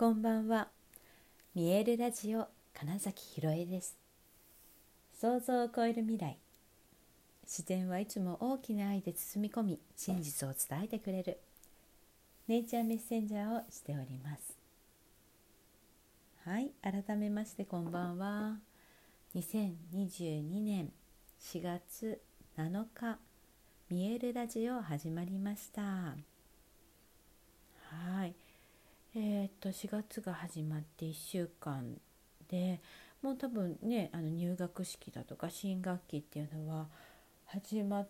こんばんは。見えるラジオ金崎ひろえです。想像を超える未来。自然はいつも大きな愛で包み込み、真実を伝えてくれる。ネイチャーメッセンジャーをしております。はい、改めましてこんばんは。2022年4月7日、見えるラジオ始まりました。はい。えー、っと4月が始まって1週間でもう多分ねあの入学式だとか新学期っていうのは始まっ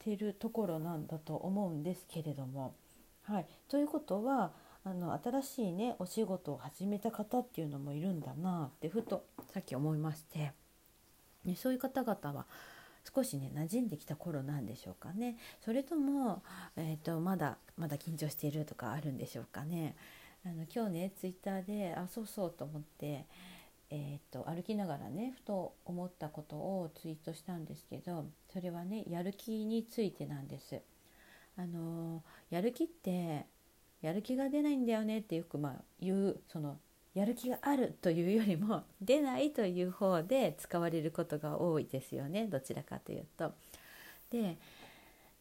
てるところなんだと思うんですけれども。はい、ということはあの新しいねお仕事を始めた方っていうのもいるんだなってふとさっき思いまして、ね、そういう方々は少しね馴染んできた頃なんでしょうかねそれとも、えーと、とまだまだ緊張しているとかあるんでしょうかね。あの今日ねツイッターであそうそうと思って、えー、と歩きながらねふと思ったことをツイートしたんですけどそれはねやる気についてなんです。あのやる気ってやる気が出ないんだよねってよくまあ言うそのやる気があるというよりも 出ないという方で使われることが多いですよねどちらかというと。で、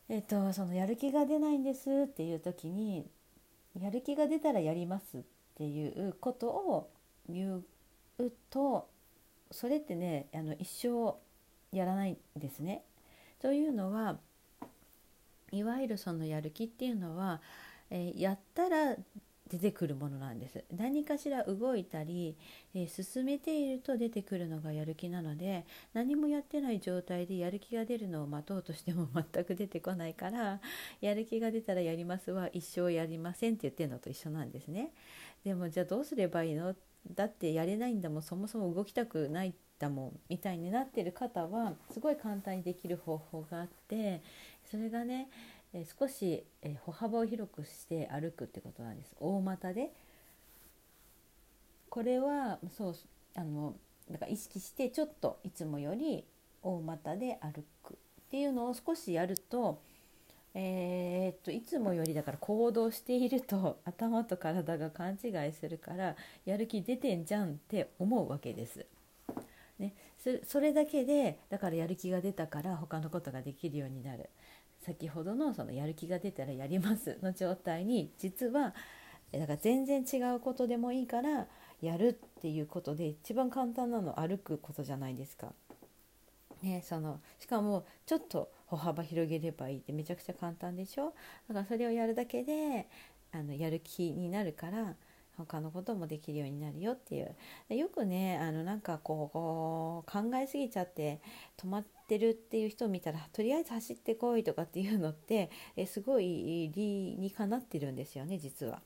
えーと、そのやる気が出ないんですっていう時にやる気が出たらやりますっていうことを言うとそれってねあの一生やらないんですね。というのはいわゆるそのやる気っていうのは、えー、やったら出てくるものなんです。何かしら動いたり、えー、進めていると出てくるのがやる気なので何もやってない状態でやる気が出るのを待とうとしても 全く出てこないからやる気が出たらやりますは一生やりませんって言ってるのと一緒なんですね。でもじゃあどうすればいいの？だってやれないんだもん。そもそも動きたくないんだもん。みたいになってる方はすごい簡単にできる方法があってそれがねえ少し、え歩幅を広くして歩くってことなんです大股でこれはそうあのだから意識してちょっといつもより大股で歩くっていうのを少しやると,、えー、っといつもよりだから行動していると 頭と体が勘違いするからやる気出てんじゃんって思うわけです。ね、それだけでだからやる気が出たから他のことができるようになる。先ほどのそのやる気が出たらやりますの状態に実はだから全然違うことでもいいからやるっていうことで一番簡単なの歩くことじゃないですか。ね、そのしかもちょっと歩幅広げればいいってめちゃくちゃ簡単でしょ？だからそれをやるだけであのやる気になるから他のこともできるようになるよっていう。よくねあのなんかこう考えすぎちゃって止まってるっていう人を見たらとりあえず走ってこいとかっていうのってえすごい理にかなってるんですよね実は。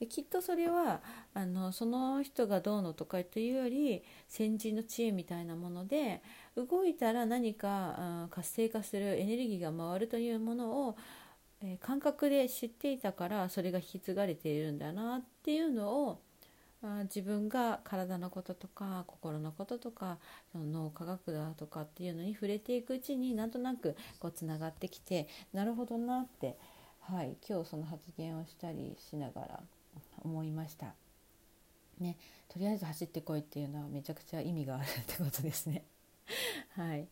できっとそれはあのその人がどうのとかというより先人の知恵みたいなもので動いたら何かうん活性化するエネルギーが回るというものをえ感覚で知っていたからそれが引き継がれているんだなっていうのをあ自分が体のこととか心のこととかその脳科学だとかっていうのに触れていくうちになんとなくこうつながってきてなるほどなって、はい、今日その発言をしたりしながら思いました。ね、とりあえず走ってこいっていうのはめちゃくちゃ意味があるってことですね。はい、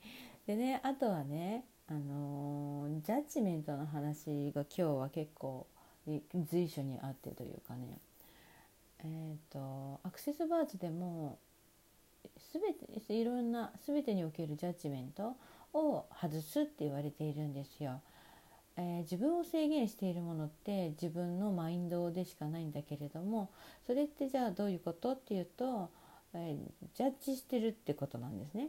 でねあとはねあのー、ジャッジメントの話が今日は結構随所にあってというかねえーと、アクセスバーズでも全ていろんな全てにおけるジャッジメントを外すって言われているんですよ。えー、自分を制限しているものって自分のマインドでしかないんだけれどもそれってじゃあどういうことっていうと、えー、ジャッジしてるってことなんですね。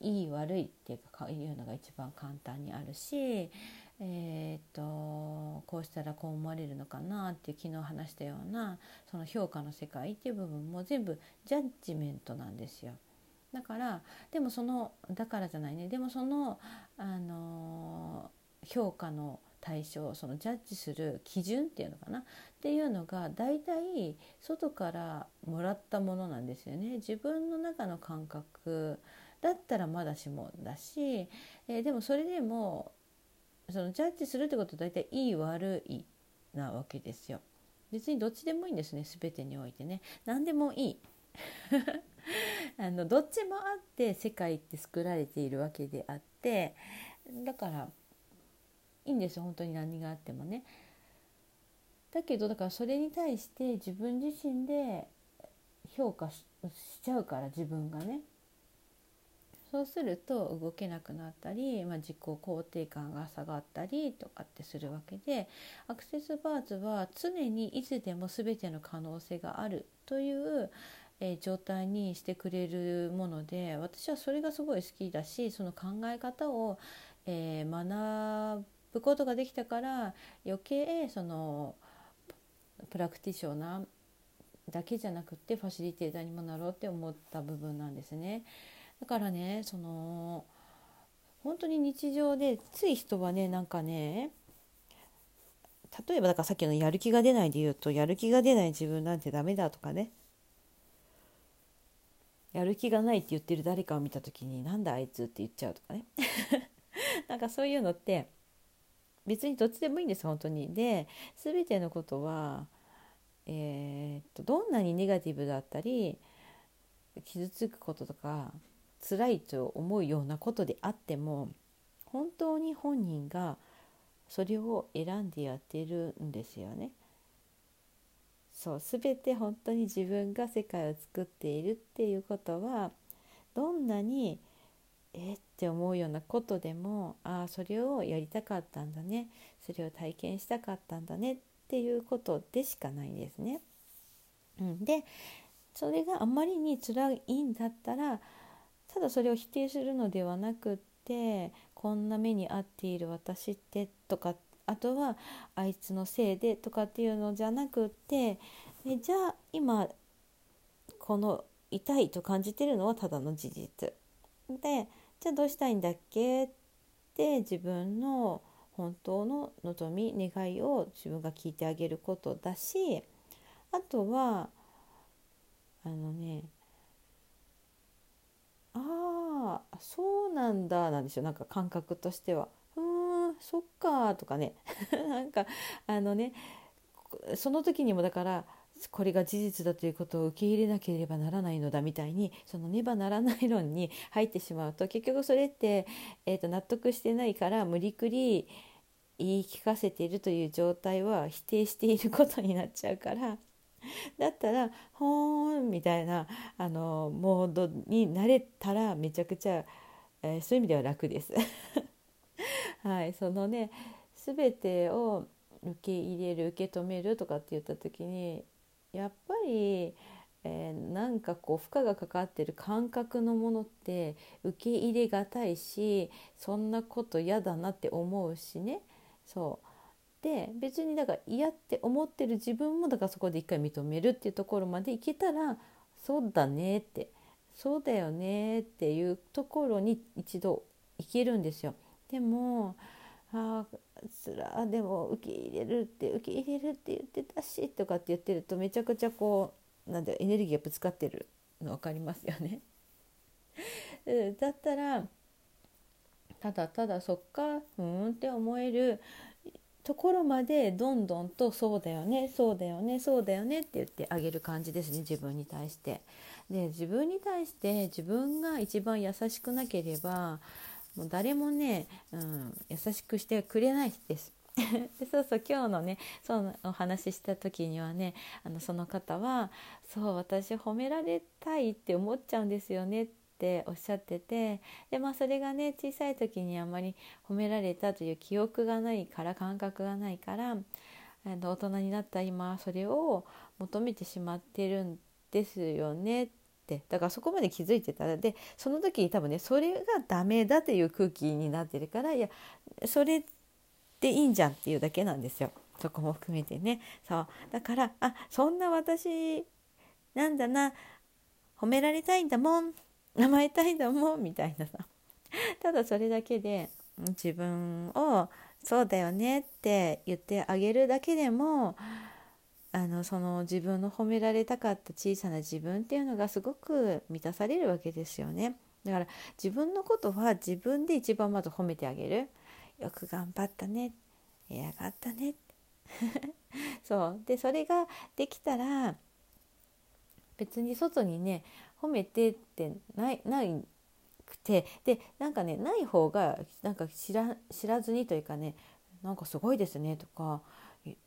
いい悪いっていうかいうのが一番簡単にあるし、えー、っとこうしたらこう思われるのかなっていう昨日話したようなその評価の世界っていう部分も全部ジャッジメントなんですよ。だからでもそのだからじゃないねでもその、あの評価の対象そのジャッジする基準っていうのかなっていうのが大体外からもらったものなんですよね。自分の中の感覚だったらまだしもだし、えー、でもそれでもそのジャッジするってことは大体いい悪いなわけですよ。別にどっちでもいいんですね全てにおいてね何でもいい あのどっちもあって世界って作られているわけであってだからいいんです本当に何があってもね。だけどだからそれに対して自分自身で評価しちゃうから自分がねそうすると動けなくなったり、まあ、自己肯定感が下がったりとかってするわけでアクセスバーズは常にいつでも全ての可能性があるという、えー、状態にしてくれるもので私はそれがすごい好きだしその考え方を、えー、学ぶことができたから余計そのプラクティショナーだけじゃなくてファシリテーターにもなろうって思った部分なんですね。だからねその本当に日常でつい人はねなんかね例えばだからさっきのやる気が出ないで言うとやる気が出ない自分なんてダメだとかねやる気がないって言ってる誰かを見た時になんだあいつって言っちゃうとかね なんかそういうのって別にどっちでもいいんです本当に。で全てのことは、えー、っとどんなにネガティブだったり傷つくこととか辛いと思うようなことであっても本当に本人がそれを選んでやってるんですよね。そう全て本当に自分が世界を作っているっていうことはどんなにえって思うようなことでもああそれをやりたかったんだねそれを体験したかったんだねっていうことでしかないんですね。うん、でそれがあまりに辛いんだったらただそれを否定するのではなくってこんな目に遭っている私ってとかあとはあいつのせいでとかっていうのじゃなくってえじゃあ今この痛いと感じてるのはただの事実。でじゃあどうしたいんだっけって自分の本当の望み願いを自分が聞いてあげることだしあとはあのねああそうなんだなんですよなんか感覚としては。うーんそっかとかね なんかあのねその時にもだからこれが事実だということを受け入れなければならないのだみたいにそのねばならない論に入ってしまうと結局それって、えー、と納得してないから無理くり言い聞かせているという状態は否定していることになっちゃうから だったら「ほーん」みたいなあのモードになれたらめちゃくちゃ、えー、そういう意味では楽です。はい、そのね全てを受け入れる受け止めるとかって言った時にやっぱり、えー、なんかこう負荷がかかってる感覚のものって受け入れがたいしそんなこと嫌だなって思うしねそうで別にだから嫌って思ってる自分もだからそこで一回認めるっていうところまでいけたらそうだねってそうだよねっていうところに一度いけるんですよ。でもあつらでも受け入れるって受け入れるって言ってたしとかって言ってるとめちゃくちゃこうなんだエネルギーがぶつかってるの分かりますよね。だったらただただそっかふんって思えるところまでどんどんと「そうだよねそうだよねそうだよね」って言ってあげる感じですね自分に対して。で自分に対して自分が一番優しくなければもう誰もね、うん、優しくしてくれないです。でそうそう今日のねそうお話しした時にはねあのその方は「そう私褒められたいって思っちゃうんですよね」ってておっしゃっててでまあそれがね小さい時にあまり褒められたという記憶がないから感覚がないから大人になった今それを求めてしまってるんですよねって。だからそこまで気づいてた。らでその時に多分ねそれがダメだという空気になってるからいやそれでいいんじゃんっていうだけなんですよ。そこも含めてね。そう。だからあそんな私なんだな。褒められたいんだもん。甘えたいんだもみたいなさ。ただそれだけで自分をそうだよねって言ってあげるだけでもあのその自分の褒められたかった小さな自分っていうのがすごく満たされるわけですよね。だから自分のことは自分で一番まず褒めてあげる。よく頑張ったね。偉かったね。そう。でそれができたら別に外にね褒めてってないないくてでなんかねない方がなんか知ら知らずにというかねなんかすごいですねとか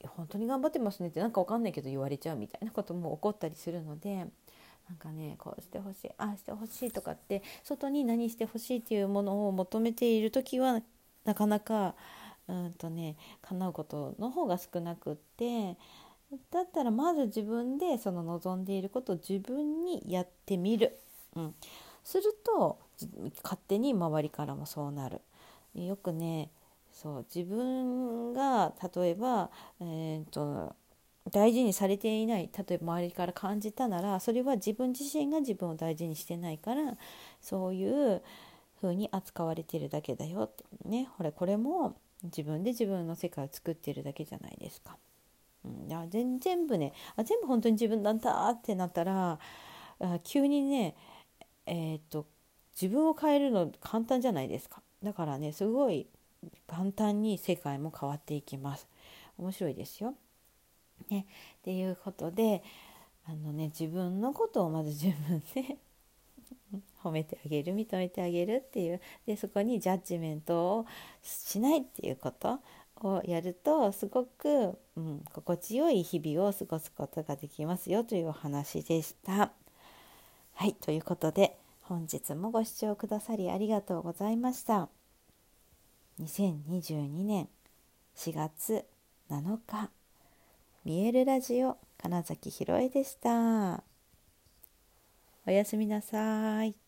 本当に頑張ってますねってなんかわかんないけど言われちゃうみたいなことも起こったりするのでなんかねこうしてほしいああしてほしいとかって外に何してほしいっていうものを求めている時はなかなかうんとね叶うことの方が少なくってだったらまず自分でその望んでいることを自分にやってみる、うん、すると勝手に周りからもそうなる。よくねそう自分が例えば、えーと、大事にされていない例えば周りから感じたならそれは自分自身が自分を大事にしてないからそういう風に扱われてるだけだよって。ねほれこれも自分で自分の世界を作ってるだけじゃないですか。うん、いや全全部ねあ全部本当に自分なんだってなったらあ急にねえー、っと自分を変えるの簡単じゃないですか。だからねすごい簡単に世界も変わっていきます。面白いですよ。ね、っていうことであのね自分のことをまず自分で 褒めてあげる認めてあげるっていう。でそこにジャッジメントをしないっていうこと。をやるとすごく、うん、心地よい日々を過ごすことができますよというお話でした。はいということで本日もご視聴くださりありがとうございました。2022年4月7日見えるラジオ金崎ひろえでした。おやすみなさい。